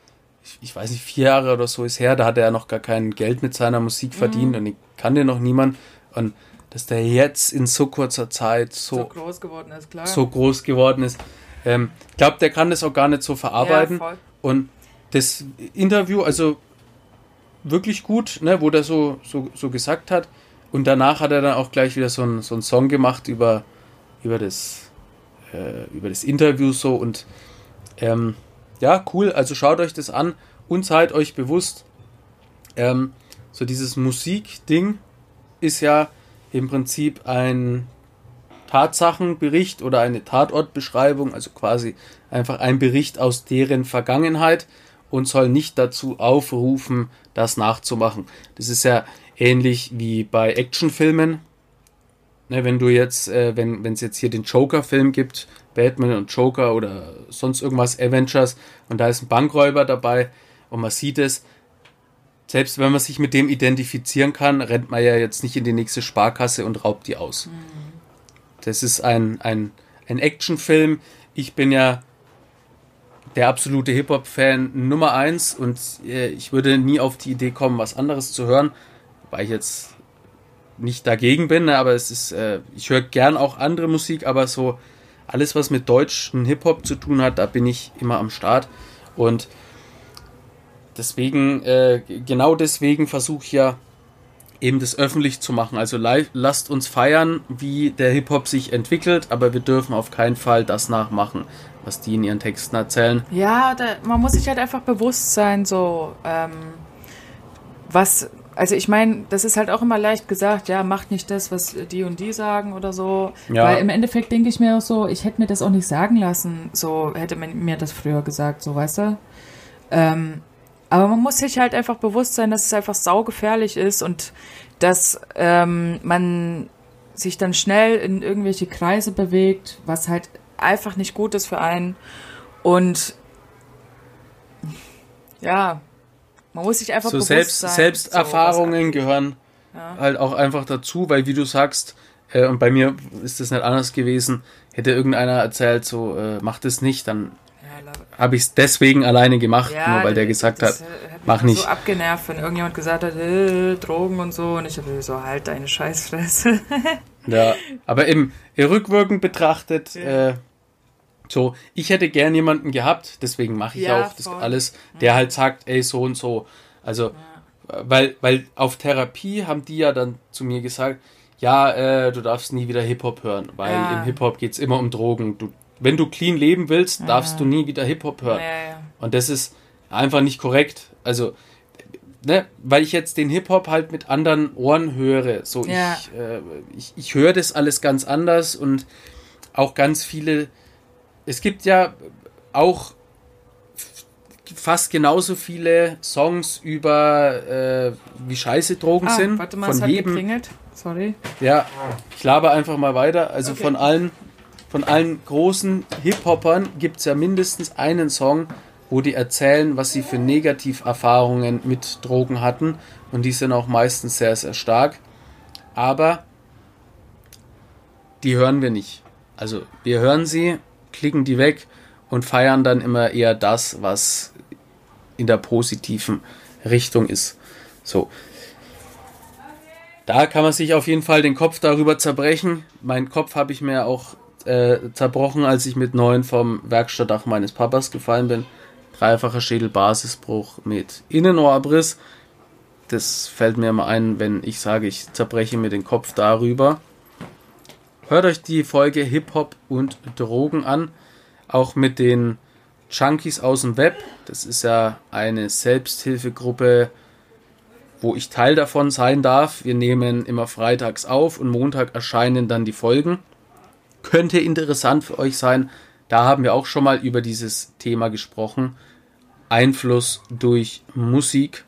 S1: ich, ich weiß nicht, vier Jahre oder so ist her, da hat er ja noch gar kein Geld mit seiner Musik verdient und ich kannte noch niemand und dass der jetzt in so kurzer Zeit
S2: so,
S1: so,
S2: groß geworden ist, klar.
S1: so groß geworden ist, ähm, ich glaube, der kann das auch gar nicht so verarbeiten.
S2: Ja.
S1: Und das Interview, also wirklich gut, ne, wo der so, so, so gesagt hat. Und danach hat er dann auch gleich wieder so einen so Song gemacht über, über, das, äh, über das Interview so. Und ähm, ja, cool, also schaut euch das an und seid euch bewusst, ähm, so dieses Musikding ist ja im Prinzip ein Tatsachenbericht oder eine Tatortbeschreibung, also quasi einfach ein Bericht aus deren Vergangenheit und soll nicht dazu aufrufen, das nachzumachen. Das ist ja ähnlich wie bei Actionfilmen. Ne, wenn du jetzt, äh, wenn es jetzt hier den Joker-Film gibt, Batman und Joker oder sonst irgendwas, Avengers, und da ist ein Bankräuber dabei und man sieht es, selbst wenn man sich mit dem identifizieren kann, rennt man ja jetzt nicht in die nächste Sparkasse und raubt die aus. Das ist ein, ein, ein Actionfilm. Ich bin ja der absolute Hip-Hop-Fan Nummer eins und äh, ich würde nie auf die Idee kommen, was anderes zu hören, weil ich jetzt nicht dagegen bin, aber es ist, äh, ich höre gern auch andere Musik, aber so alles, was mit deutschen Hip-Hop zu tun hat, da bin ich immer am Start und deswegen, äh, genau deswegen versuche ich ja eben das öffentlich zu machen. Also live, lasst uns feiern, wie der Hip-Hop sich entwickelt, aber wir dürfen auf keinen Fall das nachmachen, was die in ihren Texten erzählen.
S2: Ja, da, man muss sich halt einfach bewusst sein, so, ähm, was, also ich meine, das ist halt auch immer leicht gesagt, ja, macht nicht das, was die und die sagen oder so.
S1: Ja.
S2: Weil im Endeffekt denke ich mir auch so, ich hätte mir das auch nicht sagen lassen, so hätte man mir das früher gesagt, so, weißt du? Ähm, aber man muss sich halt einfach bewusst sein, dass es einfach saugefährlich ist und dass ähm, man sich dann schnell in irgendwelche Kreise bewegt, was halt einfach nicht gut ist für einen. Und Ja, man muss sich einfach
S1: so
S2: bewusst
S1: selbst,
S2: sein.
S1: Selbsterfahrungen
S2: so,
S1: gehören
S2: Ja.
S1: halt auch einfach dazu, weil wie du sagst, äh, und bei mir ist das nicht anders gewesen, hätte irgendeiner erzählt, so äh, mach das nicht, dann
S2: Ja,
S1: habe ich es deswegen alleine gemacht,
S2: ja,
S1: nur weil der gesagt
S2: das,
S1: hat,
S2: hat
S1: mach
S2: mich
S1: nicht.
S2: so abgenervt, wenn irgendjemand gesagt hat, äh, Drogen und so. Und ich habe so, halt deine Scheißfresse.
S1: Ja, aber im rückwirkend betrachtet, äh, so, ich hätte gern jemanden gehabt, deswegen mache ich
S2: Ja,
S1: auch das
S2: voll.
S1: alles, der halt sagt, ey, so und so. Also, äh, weil, weil auf Therapie haben die ja dann zu mir gesagt, ja, äh, du darfst nie wieder Hip-Hop hören, weil
S2: Ja.
S1: im Hip-Hop geht's immer um Drogen. Du, wenn du clean leben willst, darfst du nie wieder Hip-Hop hören.
S2: ja, ja.
S1: Und das ist einfach nicht korrekt. Also, ne, weil ich jetzt den Hip-Hop halt mit anderen Ohren höre. So,
S2: Ja.
S1: ich, äh, ich, ich höre das alles ganz anders und auch ganz viele. Es gibt ja auch fast genauso viele Songs über äh, wie scheiße Drogen
S2: Ah,
S1: sind.
S2: warte mal,
S1: von
S2: es hat
S1: jedem.
S2: geklingelt. Sorry.
S1: Ja, ich laber einfach mal weiter. Also
S2: Okay.
S1: von allen, von allen großen Hip-Hoppern gibt es ja mindestens einen Song, wo die erzählen, was sie für Negativerfahrungen mit Drogen hatten. Und die sind auch meistens sehr, sehr stark. Aber die hören wir nicht. Also wir hören sie, klicken die weg und feiern dann immer eher das, was in der positiven Richtung ist. So, da kann man sich auf jeden Fall den Kopf darüber zerbrechen. Mein Kopf habe ich mir auch äh, zerbrochen, als ich mit neun vom Werkstattdach meines Papas gefallen bin. Dreifacher Schädelbasisbruch mit Innenohrabriss. Das fällt mir immer ein, wenn ich sage, ich zerbreche mir den Kopf darüber. Hört euch die Folge Hip-Hop und Drogen an. Auch mit den Junkies aus dem Web. Das ist ja eine Selbsthilfegruppe, wo ich Teil davon sein darf. Wir nehmen immer freitags auf und Montag erscheinen dann die Folgen. Könnte interessant für euch sein. Da haben wir auch schon mal über dieses Thema gesprochen. Einfluss durch Musik.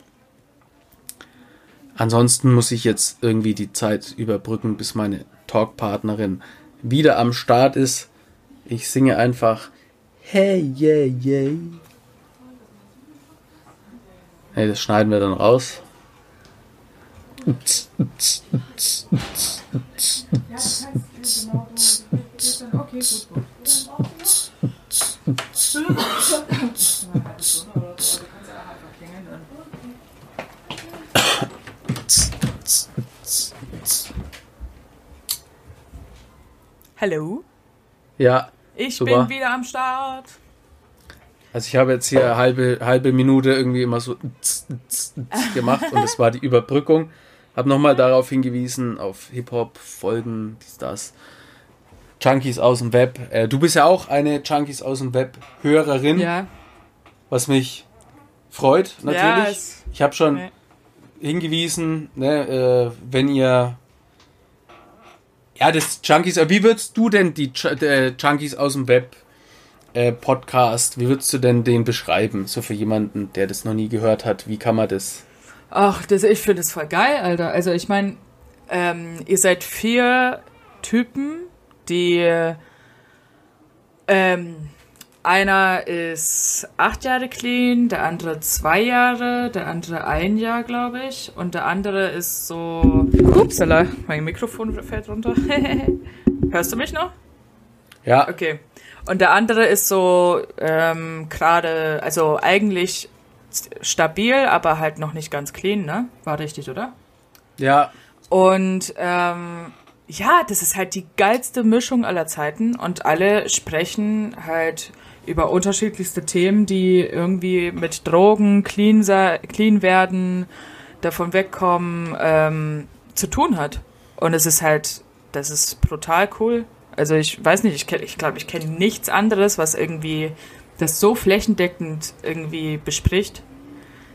S1: Ansonsten muss ich jetzt irgendwie die Zeit überbrücken, bis meine Talkpartnerin wieder am Start ist. Ich singe einfach Hey, yeah, yeah. Hey, das schneiden wir dann raus.
S2: Hallo?
S1: Ja,
S2: Ich
S1: Super.
S2: bin wieder am Start.
S1: also ich habe jetzt hier halbe, halbe Minute irgendwie immer so gemacht und das war die Überbrückung. Habe nochmal darauf hingewiesen, auf Hip-Hop-Folgen, dies, das. Junkies aus dem Web. Äh, du bist ja auch eine Junkies aus dem Web-Hörerin,
S2: Ja.
S1: was mich freut, natürlich.
S2: Ja, es-
S1: ich habe schon
S2: Nee.
S1: hingewiesen, ne, äh, wenn ihr ja, das Junkies, wie würdest du denn die äh, Junkies aus dem Web äh, Podcast, wie würdest du denn den beschreiben, so für jemanden, der das noch nie gehört hat, wie kann man das?
S2: Ach, das, ich finde das voll geil, Alter. Also ich meine, ähm, ihr seid vier Typen, die ähm, einer ist acht Jahre clean, der andere zwei Jahre, der andere ein Jahr, glaube ich, und der andere ist so. Upsala, mein Mikrofon fällt runter. Hörst du mich noch?
S1: Ja,
S2: Okay. Und der andere ist so ähm, gerade, also eigentlich stabil, aber halt noch nicht ganz clean, ne? War richtig, oder?
S1: ja,
S2: Und ähm, ja, das ist halt die geilste Mischung aller Zeiten und alle sprechen halt über unterschiedlichste Themen, die irgendwie mit Drogen, clean, clean werden, davon wegkommen, ähm, zu tun hat. Und es ist halt, das ist brutal cool. Also ich weiß nicht, ich, kenn- ich glaube, ich kenne nichts anderes, was irgendwie das so flächendeckend irgendwie bespricht,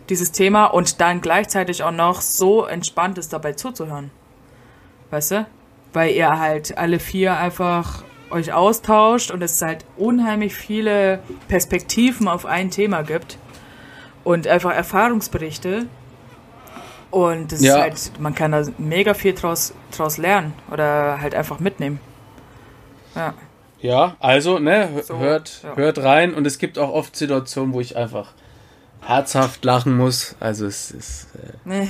S2: dieses Thema, und dann gleichzeitig auch noch so entspannt ist, dabei zuzuhören. Weißt du? Weil ihr halt alle vier einfach euch austauscht und es halt unheimlich viele Perspektiven auf ein Thema gibt und einfach Erfahrungsberichte. Und das
S1: Ja.
S2: ist halt, man kann da mega viel draus, draus lernen oder halt einfach mitnehmen. Ja.
S1: ja, also, ne,
S2: So,
S1: hört,
S2: ja.
S1: hört rein und es gibt auch oft Situationen, wo ich einfach herzhaft lachen muss. Also es ist. Äh,
S2: Nee.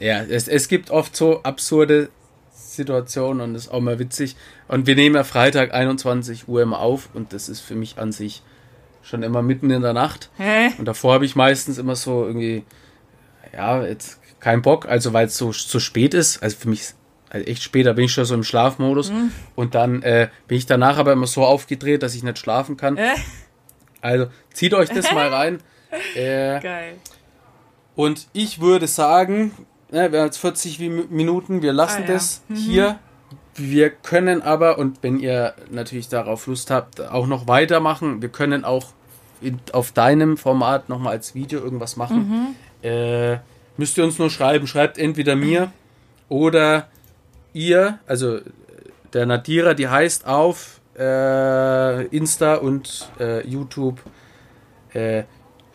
S1: Ja, es, es gibt oft so absurde Situationen und ist auch mal witzig. Und wir nehmen ja Freitag 21 Uhr immer auf und das ist für mich an sich schon immer mitten in der Nacht.
S2: Hä?
S1: Und davor habe ich meistens immer so irgendwie, ja, jetzt keinen Bock, also weil es so, so spät ist. Also für mich ist also echt spät, da bin ich schon so im Schlafmodus. Und dann äh, bin ich danach aber immer so aufgedreht, dass ich nicht schlafen kann.
S2: Äh?
S1: Also zieht euch das mal rein. Äh,
S2: Geil.
S1: und ich würde sagen, ne, wir haben jetzt 40 Wi- Minuten, wir lassen
S2: Ah, ja.
S1: das hier. Wir können aber, und wenn ihr natürlich darauf Lust habt, auch noch weitermachen. Wir können auch in, auf deinem Format nochmal als Video irgendwas machen. Äh, müsst ihr uns nur schreiben. Schreibt entweder mir oder ihr, also äh, der Nadira, die heißt auf äh, Insta und äh, YouTube äh,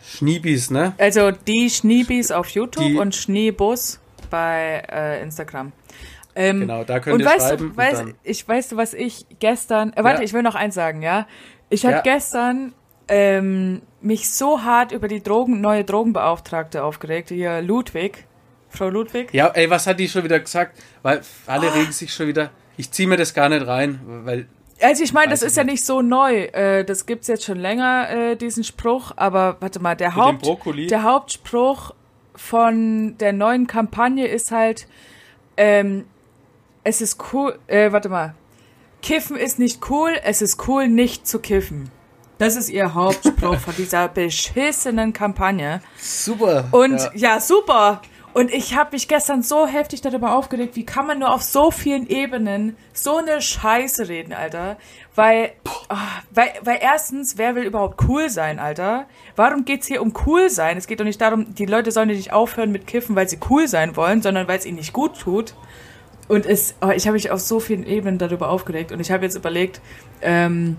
S1: Schniebis, ne?
S2: Also die Schneebis auf YouTube
S1: Die-
S2: und Schneebus bei äh, Instagram. Ähm,
S1: Genau, da könnt
S2: und
S1: ihr
S2: weißt
S1: schreiben.
S2: du,
S1: und
S2: weißt, ich weißt du, was ich gestern. Äh, warte,
S1: Ja.
S2: ich will noch eins sagen, ja. Ich habe
S1: Ja.
S2: gestern ähm, mich so hart über die Drogen, neue Drogenbeauftragte aufgeregt, hier Ludwig, Frau Ludwig.
S1: Ja, ey, was hat die schon wieder gesagt? Weil alle
S2: Ah.
S1: regen sich schon wieder. Ich ziehe mir das gar nicht rein, weil
S2: Also ich meine, das ist ja nicht so neu. Äh, das gibt's jetzt schon länger, äh, diesen Spruch. Aber warte mal, der, Haupt, der Hauptspruch von der neuen Kampagne ist halt, ähm, es ist cool, äh, warte mal, Kiffen ist nicht cool, es ist cool, nicht zu kiffen. Das ist ihr Hauptspruch von dieser beschissenen Kampagne.
S1: super.
S2: Und
S1: ja.
S2: ja, super. Und ich habe mich gestern so heftig darüber aufgeregt, wie kann man nur auf so vielen Ebenen so eine Scheiße reden, Alter. Weil, ah, weil, weil erstens, wer will überhaupt cool sein, Alter? Warum geht's hier um cool sein? Es geht doch nicht darum, die Leute sollen nicht aufhören mit Kiffen, weil sie cool sein wollen, sondern weil es ihnen nicht gut tut. Und es, oh, ich habe mich auf so vielen Ebenen darüber aufgeregt. Und ich habe jetzt überlegt, ähm,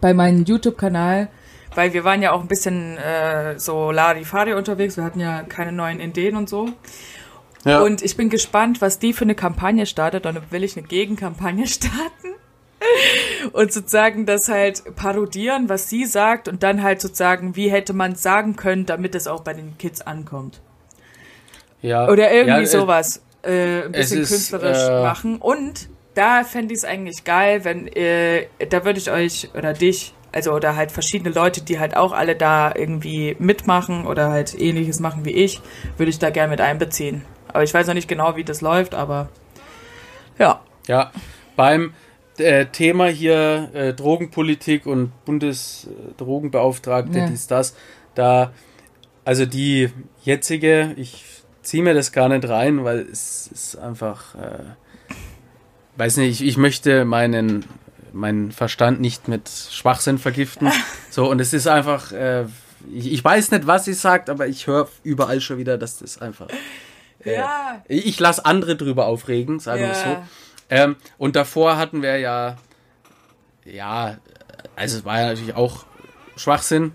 S2: bei meinem YouTube-Kanal, weil wir waren ja auch ein bisschen äh, so Larifari unterwegs, wir hatten ja keine neuen Ideen und so.
S1: ja.
S2: Und ich bin gespannt, was die für eine Kampagne startet. Dann will ich eine Gegenkampagne starten. Und sozusagen das halt parodieren, was sie sagt. Und dann halt sozusagen, wie hätte man es sagen können, damit es auch bei den Kids ankommt.
S1: ja.
S2: Oder irgendwie
S1: ja, äh,
S2: sowas. Äh, ein bisschen
S1: ist,
S2: künstlerisch
S1: äh,
S2: machen. Und da fände ich es eigentlich geil, wenn, äh, da würde ich euch oder dich, also oder halt verschiedene Leute, die halt auch alle da irgendwie mitmachen oder halt ähnliches machen wie ich, würde ich da gerne mit einbeziehen. Aber ich weiß noch nicht genau, wie das läuft, aber ja.
S1: Ja, beim äh, Thema hier äh, Drogenpolitik und Bundesdrogenbeauftragte,
S2: Ja.
S1: dies, das, da, also die jetzige, ich ziehe mir das gar nicht rein, weil es ist einfach, äh, weiß nicht, ich, ich möchte meinen, meinen Verstand nicht mit Schwachsinn vergiften. so, und es ist einfach, äh, ich, ich weiß nicht, was sie sagt, aber ich höre überall schon wieder, dass das einfach. Äh,
S2: Ja.
S1: Ich, lasse andere drüber aufregen, sagen wir es so.
S2: Ja.
S1: Ähm, und davor hatten wir ja, ja, also es war ja natürlich auch Schwachsinn.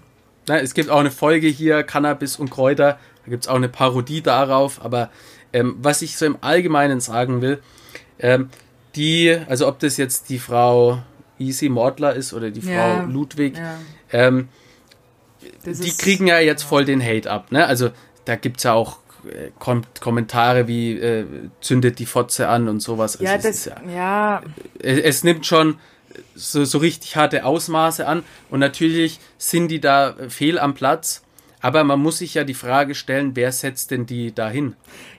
S1: Ne, es gibt auch eine Folge hier, Cannabis und Kräuter, gibt es auch eine Parodie darauf, aber ähm, was ich so im Allgemeinen sagen will, ähm, die, also ob das jetzt die Frau Easy Mordler ist oder die Frau
S2: Ja.
S1: Ludwig,
S2: ja.
S1: ähm, die
S2: ist-
S1: kriegen ja jetzt voll den Hate ab. Ne? Also da gibt es ja auch äh, Kom Kommentare wie äh, zündet die Fotze an und sowas. Also
S2: Ja,
S1: es
S2: das,
S1: ist ja,
S2: ja,
S1: es, es nimmt schon so, so richtig harte Ausmaße an und natürlich sind die da äh, fehl am Platz. Aber man muss sich ja die Frage stellen, wer setzt denn die dahin?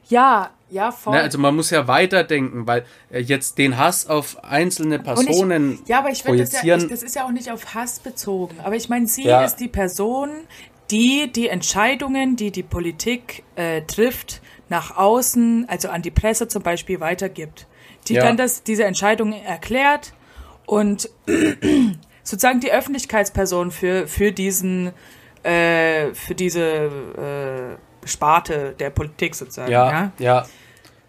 S2: ja, ja, voll.
S1: Ne? Also man muss ja weiterdenken, weil äh, jetzt den Hass auf einzelne Personen
S2: ja, aber ich finde, das, ja,
S1: projizieren.
S2: ich, das ist ja auch nicht auf Hass bezogen. Aber ich meine, sie
S1: Ja.
S2: ist die Person, die die Entscheidungen, die die Politik äh, trifft, nach außen, also an die Presse zum Beispiel weitergibt. Die
S1: Ja.
S2: dann das, diese Entscheidungen erklärt und sozusagen die Öffentlichkeitsperson für, für diesen, äh, für diese äh, Sparte der Politik sozusagen.
S1: ja,
S2: ja?
S1: ja.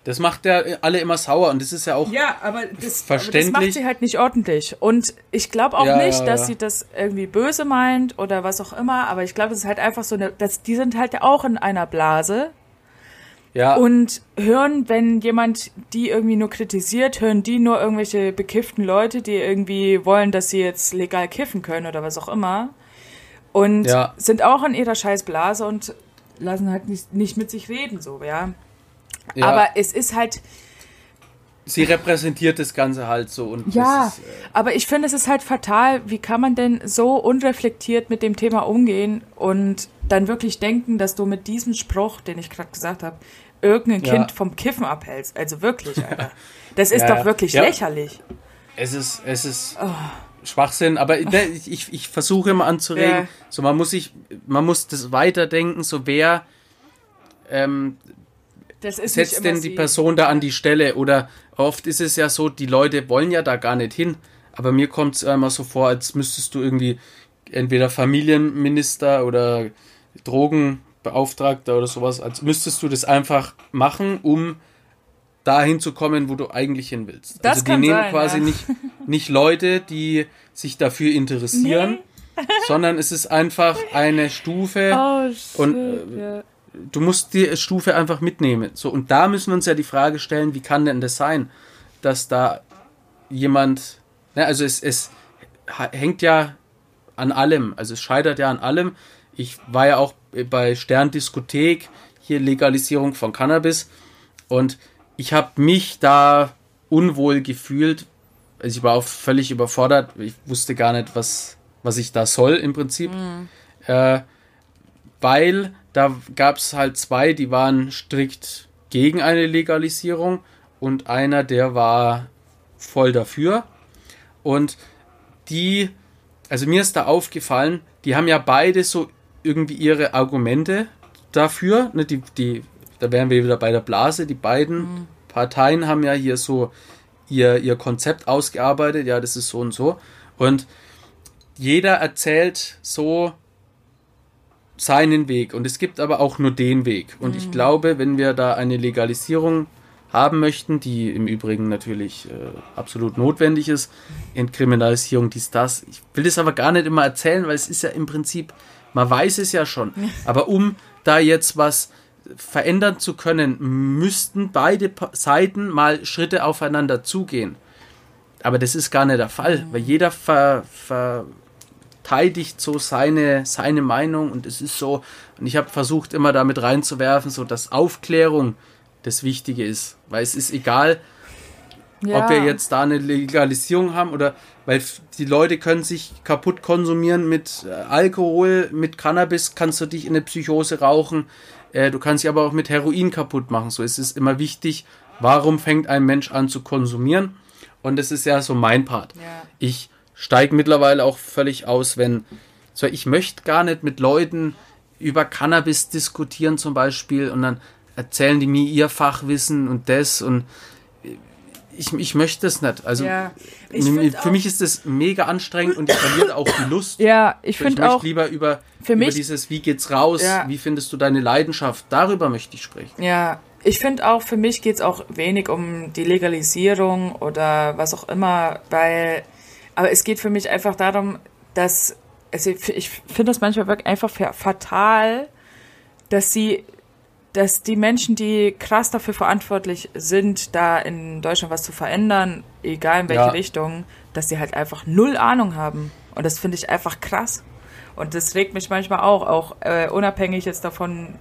S1: Das macht ja alle immer sauer und das ist ja auch
S2: Ja, aber das, aber das
S1: Verständlich.
S2: macht sie halt nicht ordentlich. Und ich glaube auch
S1: Ja,
S2: nicht,
S1: ja,
S2: dass
S1: ja.
S2: sie das irgendwie böse meint oder was auch immer. Aber ich glaube, es ist halt einfach so eine, dass die sind halt auch in einer Blase
S1: ja,
S2: und hören, wenn jemand die irgendwie nur kritisiert, hören die nur irgendwelche bekifften Leute, die irgendwie wollen, dass sie jetzt legal kiffen können oder was auch immer. Und
S1: Ja.
S2: sind auch in ihrer scheiß Blase und lassen halt nicht, nicht mit sich reden, so, ja.
S1: Ja,
S2: Aber es ist halt,
S1: sie repräsentiert das Ganze halt so. Und
S2: Ja,
S1: ist, äh,
S2: aber ich finde, es ist halt fatal. Wie kann man denn so unreflektiert mit dem Thema umgehen und dann wirklich denken, dass du mit diesem Spruch, den ich gerade gesagt habe, irgendein
S1: Ja.
S2: Kind vom Kiffen abhältst? Also wirklich, Alter. Das ist doch wirklich lächerlich.
S1: es ist, es ist
S2: Oh.
S1: Schwachsinn, aber ne, ich, ich, ich versuche immer anzuregen,
S2: Ja.
S1: so man muss sich, man muss das weiterdenken, so wer ähm, setzt denn die
S2: sie.
S1: Person da an die Stelle oder oft ist es ja so, die Leute wollen ja da gar nicht hin, aber mir kommt es immer so vor, als müsstest du irgendwie entweder Familienminister oder Drogenbeauftragter oder sowas, als müsstest du das einfach machen, um dahin zu kommen, wo du eigentlich hin willst.
S2: Das
S1: also die nehmen
S2: sein,
S1: quasi
S2: ja.
S1: nicht, nicht Leute, die sich dafür interessieren, sondern es ist einfach eine Stufe
S2: Oh, shit,
S1: Und, äh,
S2: ja.
S1: du musst die Stufe einfach mitnehmen. So, und da müssen wir uns ja die Frage stellen, wie kann denn das sein, dass da jemand, ne, also es, es hängt ja an allem, also es scheitert ja an allem. Ich war ja auch bei Sterndiskothek, hier Legalisierung von Cannabis und ich habe mich da unwohl gefühlt. Also ich war auch völlig überfordert. Ich wusste gar nicht, was, was ich da soll im Prinzip. Äh, weil da gab es halt zwei, die waren strikt gegen eine Legalisierung und einer, der war voll dafür. Und die, also mir ist da aufgefallen, die haben ja beide so irgendwie ihre Argumente dafür. Ne, die, die, da wären wir wieder bei der Blase. Die beiden Parteien haben ja hier so ihr, ihr Konzept ausgearbeitet. Ja, das ist so und so. Und jeder erzählt so seinen Weg. Und es gibt aber auch nur den Weg. Und ich glaube, wenn wir da eine Legalisierung haben möchten, die im Übrigen natürlich äh, absolut notwendig ist, Entkriminalisierung, dies, das. Ich will das aber gar nicht immer erzählen, weil es ist ja im Prinzip, man weiß es ja schon. Aber um da jetzt was verändern zu können, müssten beide Seiten mal Schritte aufeinander zugehen. Aber das ist gar nicht der Fall, weil jeder ver, verteidigt so seine, seine Meinung und es ist so, und ich habe versucht immer damit reinzuwerfen, so dass Aufklärung das Wichtige ist, weil es ist egal,
S2: Ja.
S1: ob wir jetzt da eine Legalisierung haben oder weil die Leute können sich kaputt konsumieren mit äh, Alkohol, mit Cannabis kannst du dich in eine Psychose rauchen, äh, du kannst dich aber auch mit Heroin kaputt machen. So es ist immer wichtig, warum fängt ein Mensch an zu konsumieren? Und das ist ja so mein Part.
S2: Ja.
S1: Ich steige mittlerweile auch völlig aus, wenn so ich möchte gar nicht mit Leuten über Cannabis diskutieren zum Beispiel und dann erzählen die mir ihr Fachwissen und das und ich, ich möchte es nicht. Also
S2: Ja.
S1: Für mich ist das mega anstrengend und ich verliere auch die Lust.
S2: Ja, ich finde auch,
S1: lieber über,
S2: für
S1: über
S2: mich-
S1: dieses, wie geht's raus,
S2: Ja.
S1: wie findest du deine Leidenschaft, darüber möchte ich sprechen.
S2: ja, ich finde auch, für mich geht es auch wenig um die Legalisierung oder was auch immer, weil, aber es geht für mich einfach darum, dass, also ich finde das manchmal wirklich einfach fa- fatal, dass sie, dass die Menschen, die krass dafür verantwortlich sind, da in Deutschland was zu verändern, egal in welche
S1: Ja.
S2: Richtung, dass die halt einfach null Ahnung haben. Und das finde ich einfach krass. Und das regt mich manchmal auch, auch äh, unabhängig jetzt davon,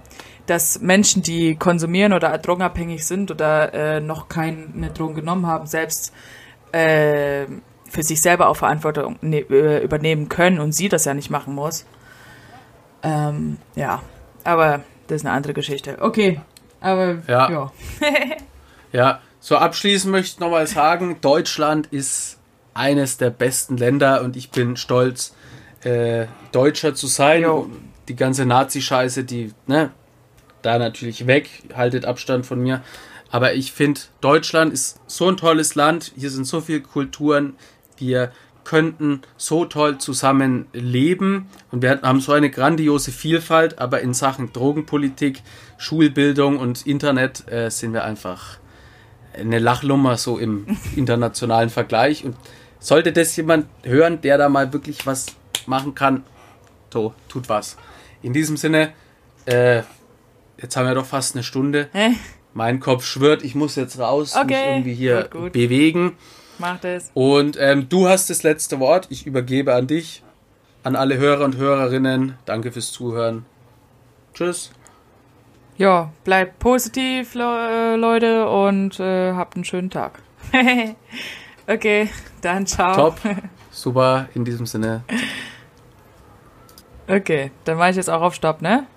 S2: dass Menschen, die konsumieren oder drogenabhängig sind oder äh, noch keine Drogen genommen haben, selbst äh, für sich selber auch Verantwortung ne äh, übernehmen können und sie das ja nicht machen muss. Ähm, ja, aber das ist eine andere Geschichte. Okay, aber
S1: Ja.
S2: ja.
S1: Ja, so abschließend möchte ich nochmal sagen, Deutschland ist eines der besten Länder und ich bin stolz, äh, Deutscher zu sein.
S2: Jo.
S1: Die ganze Nazi-Scheiße, die, ne, da natürlich weg, haltet Abstand von mir. Aber ich finde, Deutschland ist so ein tolles Land, hier sind so viele Kulturen, wir könnten so toll zusammen leben und wir haben so eine grandiose Vielfalt, aber in Sachen Drogenpolitik, Schulbildung und Internet äh, sind wir einfach eine Lachlummer so im internationalen Vergleich. Und sollte das jemand hören, der da mal wirklich was machen kann, so, tut was. In diesem Sinne, äh, jetzt haben wir doch fast eine Stunde.
S2: Hä?
S1: Mein Kopf schwört, ich muss jetzt raus, mich
S2: Okay,
S1: irgendwie hier
S2: gut, gut.
S1: bewegen.
S2: Mach das.
S1: Und ähm, du hast das letzte Wort. Ich übergebe an dich. an alle Hörer und Hörerinnen, danke fürs Zuhören. Tschüss.
S2: Ja, bleibt positiv, Le Leute, und äh, habt einen schönen Tag. okay, dann ciao.
S1: Top. Super, in diesem Sinne.
S2: Okay, dann mache ich jetzt auch auf Stopp, ne?